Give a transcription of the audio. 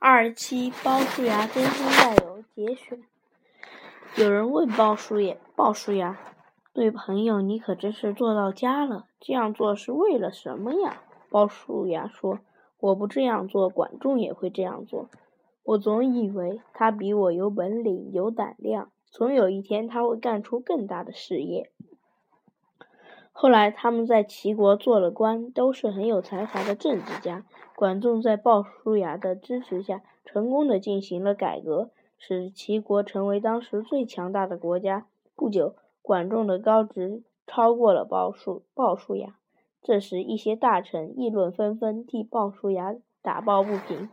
二七鲍叔牙真心带有节选。有人问鲍叔牙：“鲍叔牙，对朋友你可真是做到家了。这样做是为了什么呀？”鲍叔牙说：“我不这样做，管仲也会这样做。我总以为他比我有本领、有胆量，总有一天他会干出更大的事业。”后来他们在齐国做了官，都是很有才华的政治家。管仲在鲍叔牙的支持下，成功的进行了改革，使齐国成为当时最强大的国家。不久，管仲的高职超过了鲍叔鲍叔牙。这时，一些大臣议论纷纷，替鲍叔牙打抱不平。